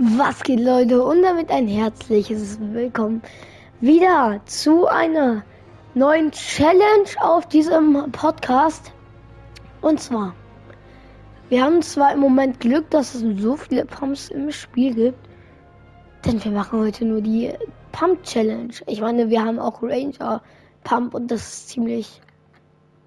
Was geht Leute und damit ein herzliches Willkommen wieder zu einer neuen Challenge auf diesem Podcast. Und zwar, wir haben zwar im Moment Glück, dass es so viele Pumps im Spiel gibt, denn wir machen heute nur die Pump Challenge. Ich meine, wir haben auch Ranger Pump und das ist ziemlich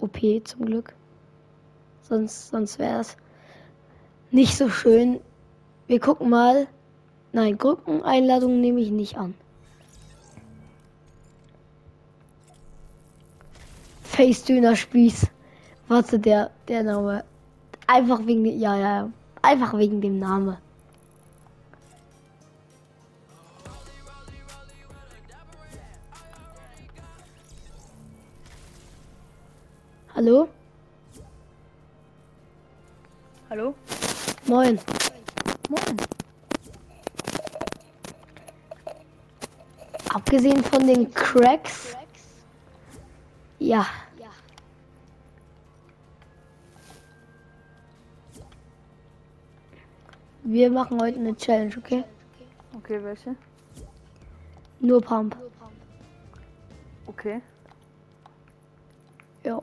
OP zum Glück. Sonst, sonst wäre es nicht so schön. Wir gucken mal. Nein, Gruppeneinladungen nehme ich nicht an. Face Döner Spieß. Warte, der, der Name. Einfach wegen, ja, ja, einfach wegen dem Namen. Hallo? Hallo? Moin. Moin. Abgesehen von den Cracks. Ja. Wir machen heute eine Challenge, okay? Okay, welche? Nur Pump. Okay. Ja.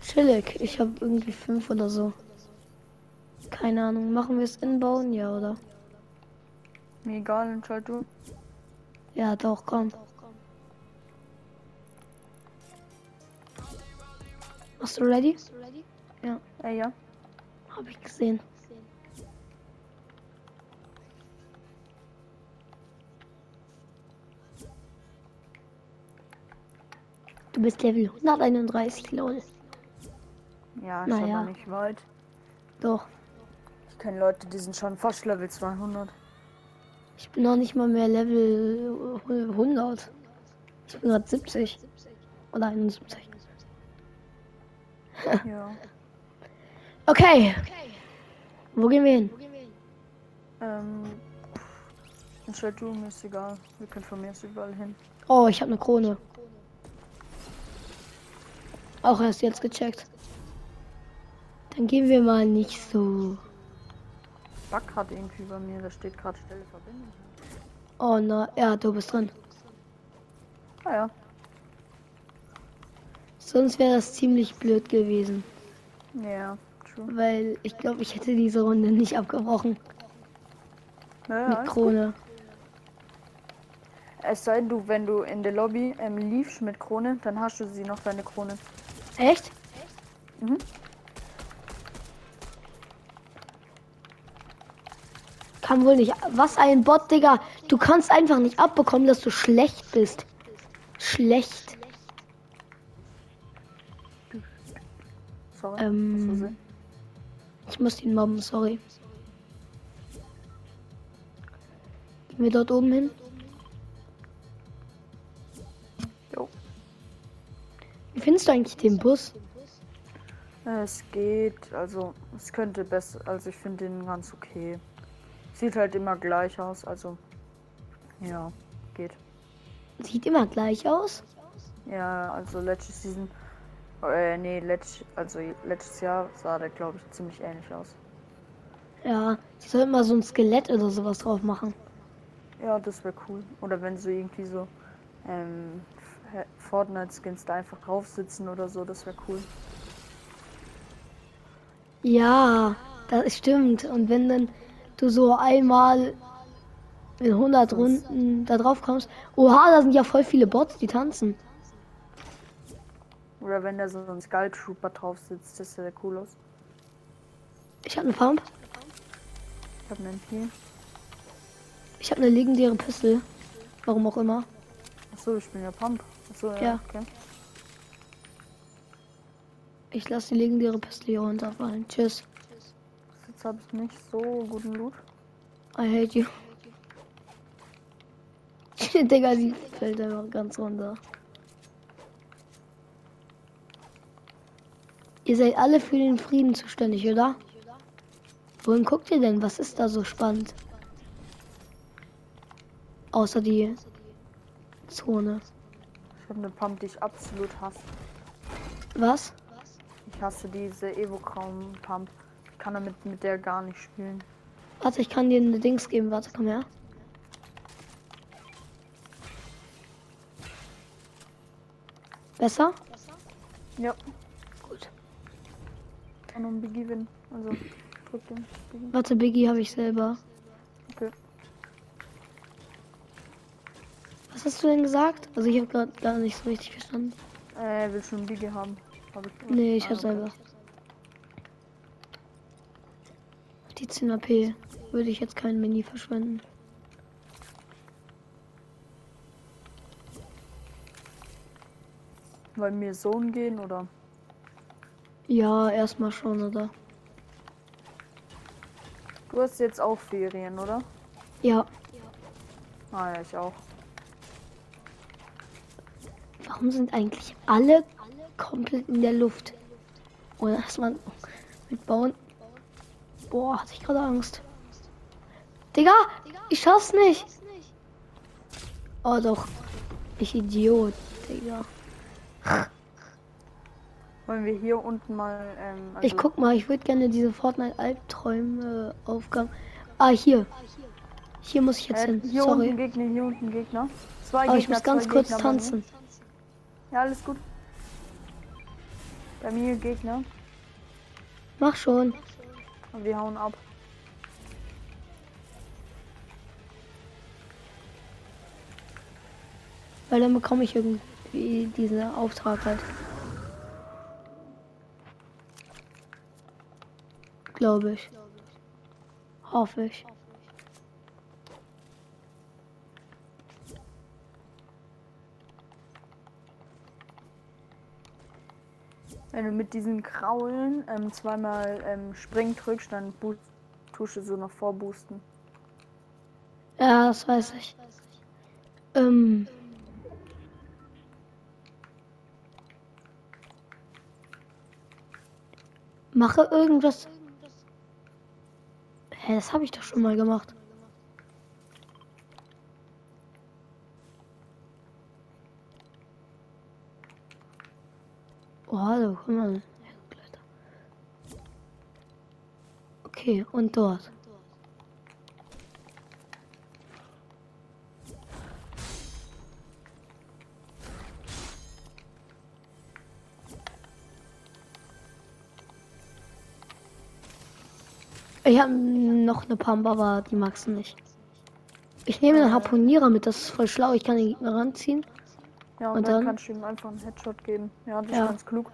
Chillig. Ich habe irgendwie fünf oder so. Keine Ahnung. Machen wir es inbauen? Ja, oder? Mir egal, entscheid du. Ja, doch, komm. Machst du ready? Ja, Äh, ja. hab ich gesehen. Du bist Level 131, lol. Ja, ist Naja. aber nicht weit. Doch. Ich kenne Leute, die sind schon fast Level 200. Ich bin noch nicht mal mehr Level 100. Ich bin gerade 70. Oder 71. ja. Okay. Wo gehen wir hin? Ähm. Entscheid du, mir ist egal. Wir können von mir aus überall hin. Oh, ich habe eine Krone. Auch erst jetzt gecheckt. Dann gehen wir mal nicht so. Bug hat irgendwie bei mir, da steht gerade Stelle Verbindung. Oh na, ja, du bist dran. Ah ja. Sonst wäre das ziemlich blöd gewesen. Ja, true. Weil ich glaube, ich hätte diese Runde nicht abgebrochen Ja, mit Krone. Es sei denn, du, wenn du in der Lobby ähm, liefst mit Krone, dann hast du sie noch deine Krone. Echt? Mhm. Kann wohl nicht. Was ein Bot, Digga. Du kannst einfach nicht abbekommen, dass du schlecht bist. Schlecht. Sorry. Ähm. Ich muss ihn mobben, sorry. Gehen wir dort oben hin? Jo. Wie findest du eigentlich den Bus? Es geht, also es könnte besser, also ich finde den ganz okay. Sieht halt immer gleich aus, also ja, geht. Sieht immer gleich aus. Ja, also letzte Season, äh, nee, letzt, also letztes Jahr sah der glaube ich ziemlich ähnlich aus. Ja, sie sollten mal so ein Skelett oder sowas drauf machen. Ja, das wäre cool. Oder wenn so irgendwie so ähm, Fortnite-Skins da einfach drauf sitzen oder so, das wäre cool. Ja, das stimmt. Und wenn dann du so einmal in 100 Runden da drauf kommst. Oha, da sind ja voll viele Bots, die tanzen. Oder wenn da so ein Skull Trooper drauf sitzt, das sieht cool aus. Ich habe eine Pump. Ich habe einen hier. Ich habe eine legendäre Pistole. Warum auch immer. Achso, ich bin ja Pump. Achso, ja. Ja. Okay. Ich lasse die legendäre Pistole hier runterfallen. Tschüss. Jetzt habe ich nicht so guten Loot. I hate you. Digga, die fällt einfach ganz runter. Ihr seid alle für den Frieden zuständig, oder? Wohin guckt ihr denn? Was ist da so spannend? Außer die Zone. habe eine Pump, die ich absolut hasse. Was? Ich hasse diese Evo-Kraum Pump. Ich kann damit mit der gar nicht spielen. Warte, ich kann dir eine Dings geben. Warte, komm her. Besser? Ja, Gut. kann um Biggie win. Also drück den Biggie. Warte, Biggie habe ich selber. Okay. Was hast du denn gesagt? Also ich habe gerade gar nicht so richtig verstanden. Äh, er will schon Biggie haben. Hab ich Nee, ich Ah, habe okay. selber. Die 10 AP würde ich jetzt kein Mini verschwenden. Weil mir Sohn gehen oder? Ja, erstmal schon, oder? Du hast jetzt auch Ferien, oder? Ja. Ah ja, ich auch. Warum sind eigentlich alle komplett in der Luft? Oder dass man mit Bauen. Boah, hatte ich gerade Angst. Digga, ich schaff's nicht. Oh doch. Ich Idiot, Digga. Wollen wir hier unten mal, ähm, also Ich guck mal, ich würde gerne diese Fortnite-Albträume Aufgaben. Ah, hier. Hier muss ich jetzt äh, hin. hier unten Sorry. Gegner, hier unten Gegner. Zwei Aber Gegner, ich muss ganz kurz Gegner tanzen. Ja, alles gut. Bei mir Gegner. Mach schon. Und wir hauen ab. Weil dann bekomme ich irgendwie diesen Auftrag halt. Glaube ich. Hoffe ich. Wenn du mit diesen Kraulen ähm, zweimal ähm, Spring drückst, dann du so noch vorboosten. Ja, das weiß ich. Ähm. Mache irgendwas. Hä, das habe ich doch schon mal gemacht. Oh, hallo, guck mal. Okay, und dort. Ich habe noch eine Pump, aber die magst du nicht. Ich nehme einen Harpunierer mit, das ist voll schlau. Ich kann den Gegner ranziehen. Ja, und, Und dann, dann? kannst du ihm einfach einen Headshot geben. Ja, das Ja. ist ganz klug.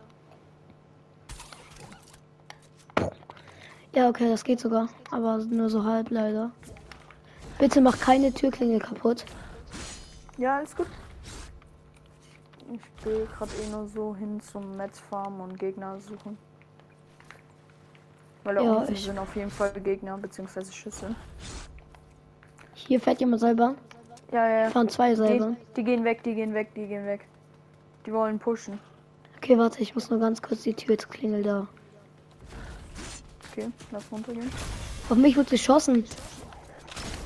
Ja, okay, das geht sogar. Aber nur so halb leider. Bitte mach keine Türklinge kaputt. Ja, alles gut. Ich gehe gerade eh nur so hin zum Metz Farm und Gegner suchen. Weil da Ja, unten ich- sind auf jeden Fall Gegner bzw. Schüsse. Hier fährt jemand selber. Ja, ja. Fahren zwei selber. Die, die gehen weg, die gehen weg, die gehen weg. Die wollen pushen. Okay, warte, ich muss nur ganz kurz die Türklingel da. Okay, lass runtergehen. Auf mich wird geschossen.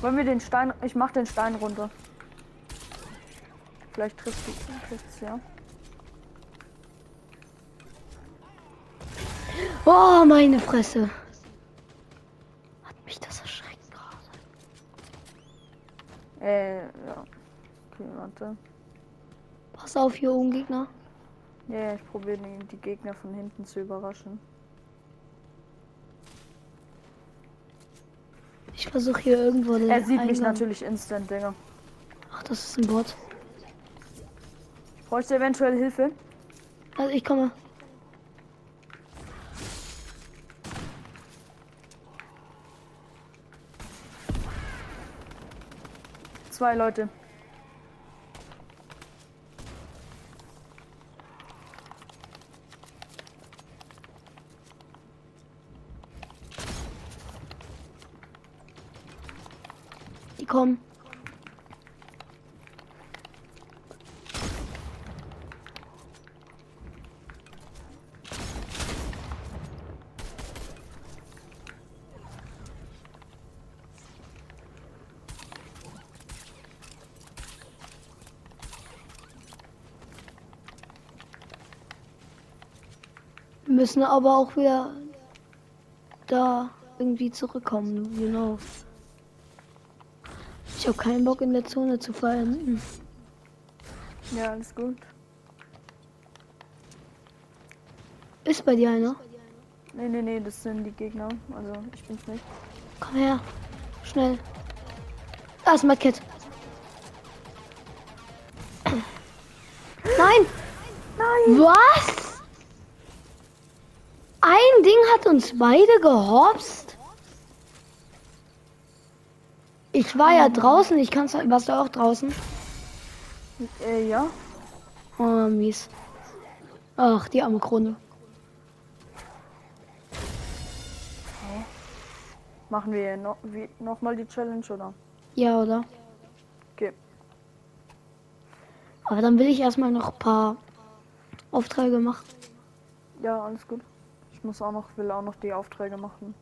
Wollen wir den Stein. Ich mach den Stein runter. Vielleicht trifft trifft's, ja. Oh, meine Fresse. Hat mich das erschreckt gerade. Äh, ja. Okay, warte. Pass auf, hier oben Gegner. Ja, ja, ich probiere die, Gegner von hinten zu überraschen. Ich versuche hier irgendwo den Er sieht mich Eingang- natürlich instant, Digga. Ach, das ist ein Bot. Bräuchte eventuell Hilfe? Also ich komme. Zwei Leute. Die kommen. Wir müssen aber auch wieder da irgendwie zurückkommen, know. Ich habe keinen Bock in der Zone zu verenden. Ja, alles gut. Ist bei dir einer? Nee, nee, nee, das sind die Gegner. Also ich bin's nicht. Komm her. Schnell. Da ist Medkit. Nein! Nein! Was? Ein Ding hat uns beide gehopst? Ich war ja draußen, ich kann's. Warst du auch draußen? Äh, ja. Oh, mies. Ach, die arme Krone. Machen wir noch, wie, noch mal die Challenge, oder? Ja, oder? Okay. Aber dann will ich erstmal noch ein paar Aufträge machen. Ja, alles gut. Ich muss auch noch, will auch noch die Aufträge machen.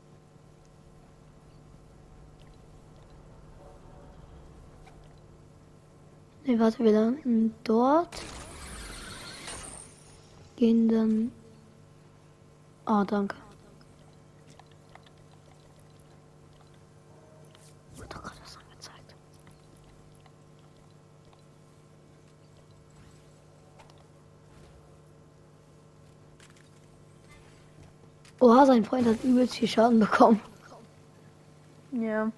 Ne, warte, wir landen dort. Gehen dann. Ah, danke. Wird doch gerade was angezeigt. Oha, sein Freund hat übelst viel Schaden bekommen. Ja.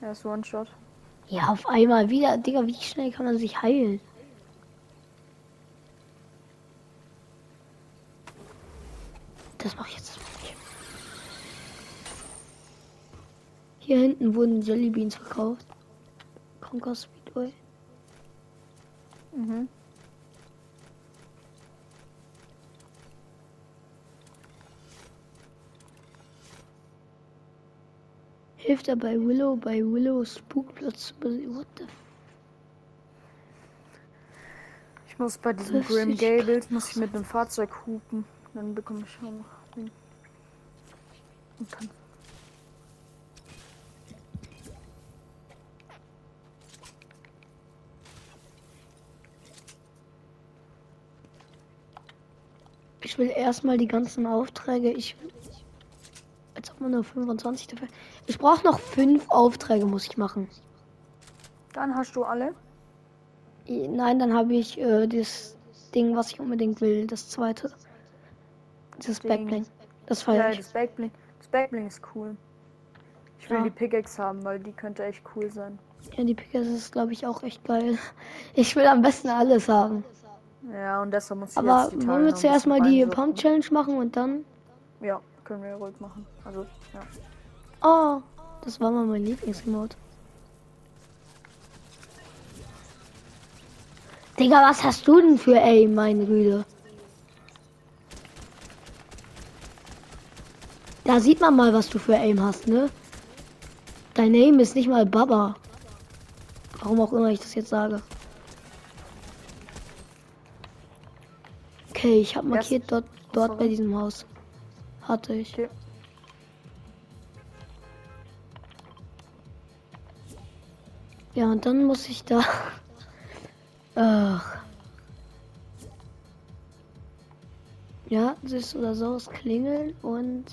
Er ist One-Shot. Ja, auf einmal wieder. Digga, wie schnell kann man sich heilen? Das mache ich jetzt nicht. Hier hinten wurden Jellybeans verkauft. Conquer Speedway. Mhm. Hilft er bei Willow, bei Willow Spookplatz zu besiegen? What the Ich muss bei diesem Grim Gables muss ich mit einem Fahrzeug hupen. Dann bekomme ich auch noch Ding. Und dann. Ich will erstmal die ganzen Aufträge. Ich will. Man nur 25 dafür. Ich brauche noch fünf Aufträge, muss ich machen. Dann hast du alle. Nein, dann habe ich äh, das Ding, was ich unbedingt will. Das zweite. Das Ding. Backbling. Das Ja, feiere ich. das Backbling. Das Backbling ist cool. Ich will Ja. die Pickaxe haben, weil die könnte echt cool sein. Ja, die Pickers ist, glaube ich, auch echt geil. Ich will am besten alles haben. Ja, und deshalb muss ich Aber jetzt die wollen wir zuerst mal die. Pump Challenge machen und dann. Ja, können wir ruhig machen. Also, ja. Oh, das war mal mein Lieblingsremote. Digga, was hast du denn für Aim, meine Güte? Da sieht man mal, was du für Aim hast, ne? Dein Aim ist nicht mal Baba. Warum auch immer ich das jetzt sage. Okay, ich habe markiert dort, dort bei diesem Haus. Hatte ich. Okay. Ja, und dann muss ich da. Ach. Ja, das oder so es klingeln und.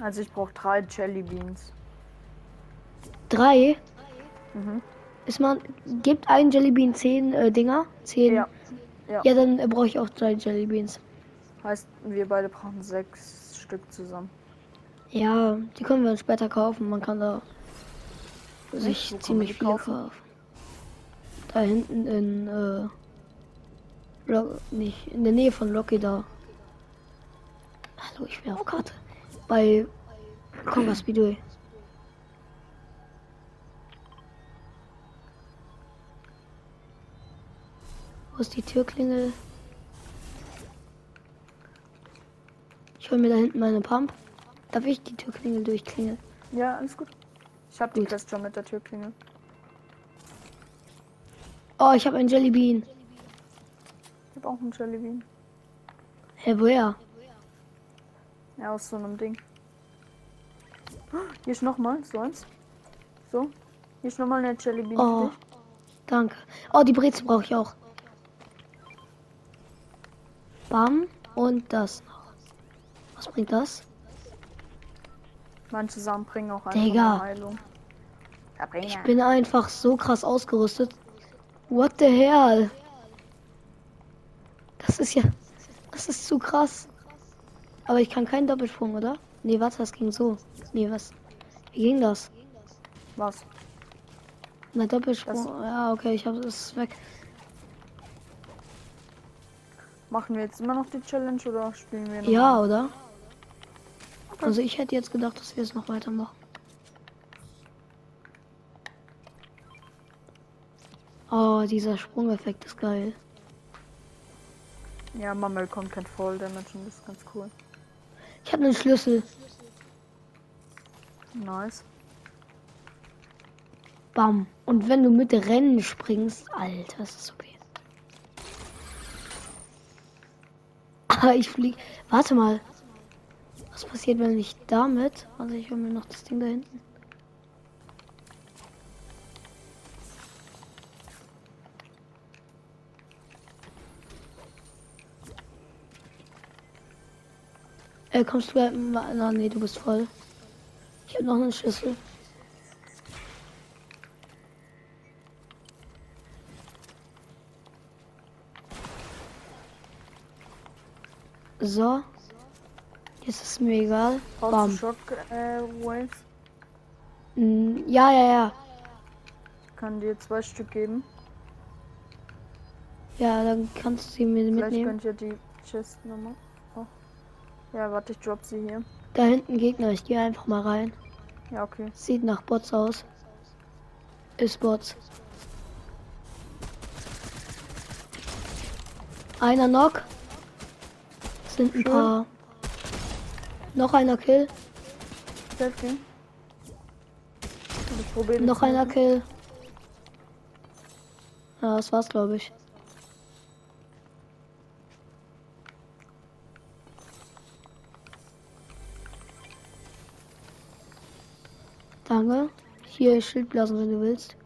Also ich brauche drei Jelly Beans. Drei. Mhm. Ist man. Gibt ein Jellybean zehn äh, Dinger? Zehn. Ja. Ja. Ja, dann äh, brauche ich auch drei Jellybeans. Heißt, wir beide brauchen sechs Stück zusammen. Ja, die können wir dann später kaufen. Man kann da sich kann man ziemlich die viele kaufen? kaufen. Da hinten in. Äh, Lo nicht, in der Nähe von Loki da. Hallo, ich bin auf Karte. Bei Conga Speedway. Wo ist die Türklingel? Ich hol mir da hinten meine Pump. Darf ich die Türklingel durchklingeln? Ja, alles gut. Ich habe die. Quest schon mit der Türklingel. Oh, ich habe ein Jellybean. Ich habe auch einen Jelly Bean. Hä, woher? Ja, aus so einem Ding. Hier ist nochmal, so eins. So. Hier ist nochmal eine Jelly Bean Oh, danke. Oh, die Brezel brauche ich auch. Bam. Und das noch. Was bringt das? Manche Sachen bringen auch einfach Digga. Heilung. Ich bin einfach so krass ausgerüstet. What the hell? Das ist ja. Das ist zu krass. Aber ich kann keinen Doppelsprung, oder? Nee, warte, das ging so. Nee, was? Wie ging das? Was? Na, Doppelsprung. Das- Ja, okay, ich habe es weg. Machen wir jetzt immer noch die Challenge oder spielen wir noch? Ja, oder? Also ich hätte jetzt gedacht, dass wir es noch weitermachen. Oh, dieser Sprungeffekt ist geil. Ja, Mammel kommt kein Voll Damage und das ist ganz cool. Ich habe einen Schlüssel. Nice. Bam. Und wenn du mit Rennen springst, Alter, das ist okay. Ah, ich flieg. Warte mal. Was passiert, wenn ich damit? Also ich hol mir noch das Ding da hinten. Äh, kommst du gleich? Na, nee, du bist voll. Ich habe noch einen Schlüssel. So. Ist mir egal. Du Bam. Shock äh, Waves? Mm, Ja, ja, ja. Kann dir zwei Stück geben. Ja, dann kannst du sie mir Vielleicht mitnehmen. könnt ihr die Chest nochmal. Oh. Ja, warte, ich drop sie hier. Da hinten Gegner, ich gehe einfach mal rein. Ja, okay. Sieht nach Bots aus. Ist Bots. Einer Knock. Sind ein Schön. paar. Noch einer Kill. Noch einer Kill. Ja, das war's, glaube ich. Danke. Hier Schildblasen, wenn du willst.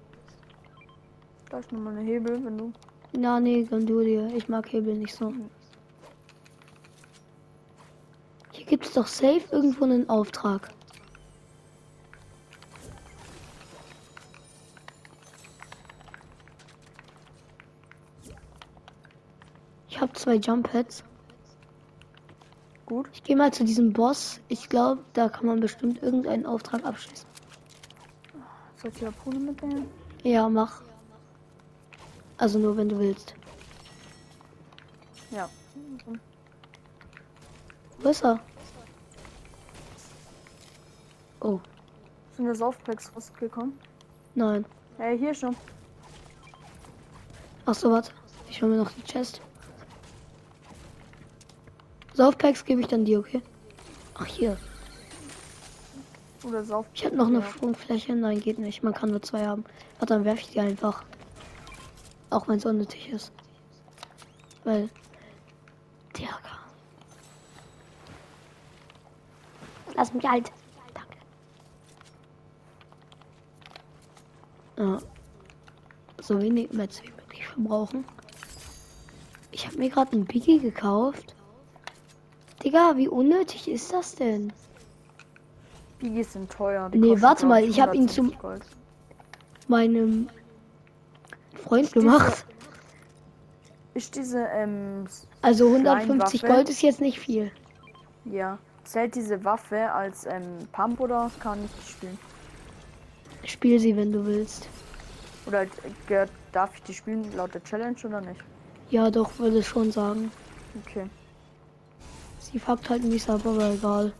Da ist nochmal eine Hebel, wenn du. Na, nee, gönn du dir. Ich mag Hebel nicht so. Hier gibt es doch safe irgendwo einen Auftrag. Ich habe zwei Jump Pads. Gut. Ich gehe mal zu diesem Boss. Ich glaube, da kann man bestimmt irgendeinen Auftrag abschließen. Soll ich Harpune mitnehmen? Ja, mach. Also nur, wenn du willst. Ja. Wo ist er? Oh, Sind wir Softpacks rausgekommen? nein. Ja, hier schon. Ach so, warte. Ich hole mir noch die Chest. Softpacks gebe ich dann dir, okay? Ach, hier. Oder Sauf. Ich habe noch eine Ja. Sprungfläche. Nein, geht nicht. Man kann nur zwei haben. Warte, dann werfe ich die einfach. Auch wenn es unnötig ist. Weil. Lass mich halt. Danke. Ja. So wenig Metz wie möglich verbrauchen. Ich habe mir gerade einen Biggie gekauft. Digga, wie unnötig ist das denn? Biggies sind teuer. die Nee, warte mal, ich, ich hab ihn 170 Gold. Meinem Freund Ist diese- gemacht. Ist diese, ähm, Also 150 Kleinwaffe? Gold ist jetzt nicht viel. ja, zählt diese Waffe als, ähm, Pump oder kann ich spielen? Spiel sie, wenn du willst. Oder äh, darf ich die spielen laut der Challenge oder nicht? Ja, doch, würde ich schon sagen. Okay. Sie fuckt halt mies ab, aber egal.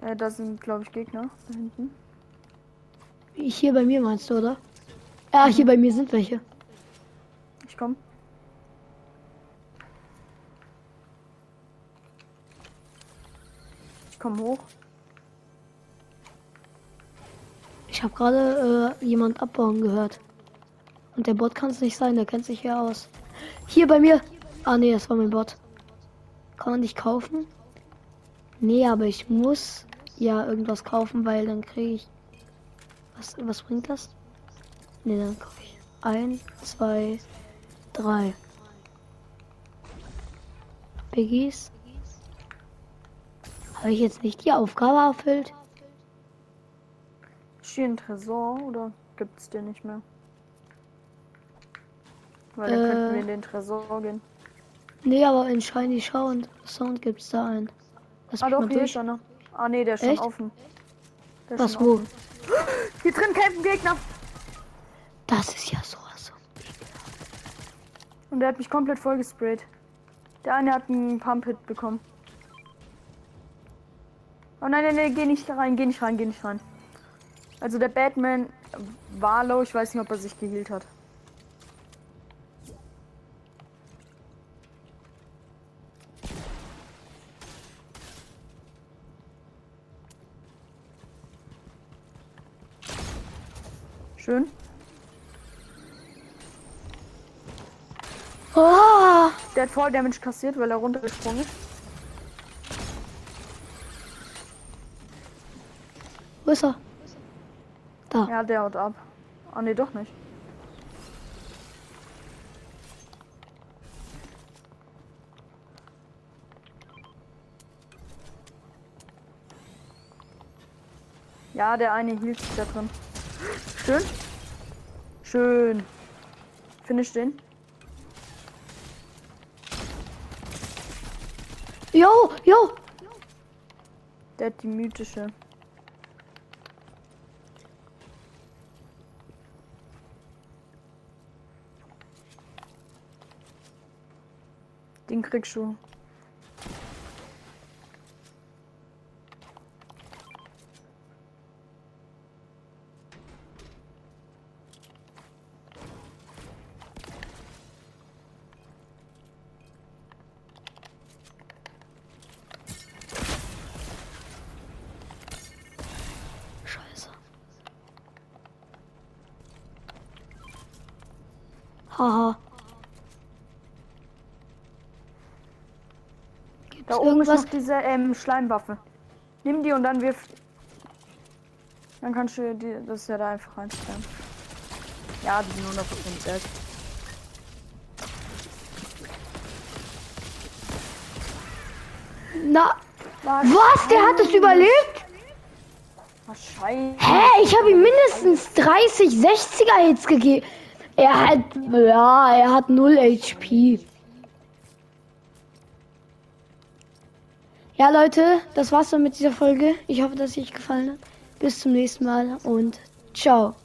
Äh, da sind, glaube ich, Gegner da hinten. Hier bei mir meinst du, oder? Ja, hier bei mir sind welche. Ich komm. Ich komm hoch. Habe gerade äh, jemand abbauen gehört. Und der Bot kann es nicht sein, der kennt sich hier aus. Hier bei mir. Ah nee, das war mein Bot. Kann man nicht kaufen? Nee, aber ich muss ja irgendwas kaufen, weil dann kriege ich. Was, was bringt das? Nee, dann kaufe ich. Ein, zwei, drei. Biggies. Habe ich jetzt nicht die Aufgabe erfüllt? Hier ein Tresor oder gibt's den nicht mehr? Weil dann Äh. könnten wir in den Tresor gehen. Nee, aber in Shiny Sound, Sound gibt's da einen. Lass Ah doch, hier durch. ist einer. Ah nee, der ist Echt? schon offen. Der Was, wo? offen. Hier drin kämpfen Gegner. Das ist ja sowas. Und der hat mich komplett voll gesprayt. Der eine hat einen Pump-Hit bekommen. Oh nein, nein, nein, geh nicht rein, geh nicht rein, geh nicht rein. Also der Batman war low, ich weiß nicht, ob er sich geheilt hat. Schön. Oh, Der hat voll Damage kassiert, weil er runtergesprungen ist. wo ist er? Da. Ja, der haut ab. Ah nee, doch nicht. Ja, der eine hielt sich da drin. Schön. Schön. Finish den. Jo, jo. Der hat die mythische. Den kriegst du. Da oben ist noch diese ähm, Schleimwaffe. Nimm die und dann wirf. Dann kannst du die, das ja da einfach reinstellen. Ja, die sind 100% dead. Na, was? Der hat es überlebt? Wahrscheinlich. Hä? Ich habe ihm mindestens 30 60er Hits gegeben. Er hat, ja, er hat 0 HP. Ja, Leute, das war's dann mit dieser Folge. Ich hoffe, dass es euch gefallen hat. Bis zum nächsten Mal und ciao.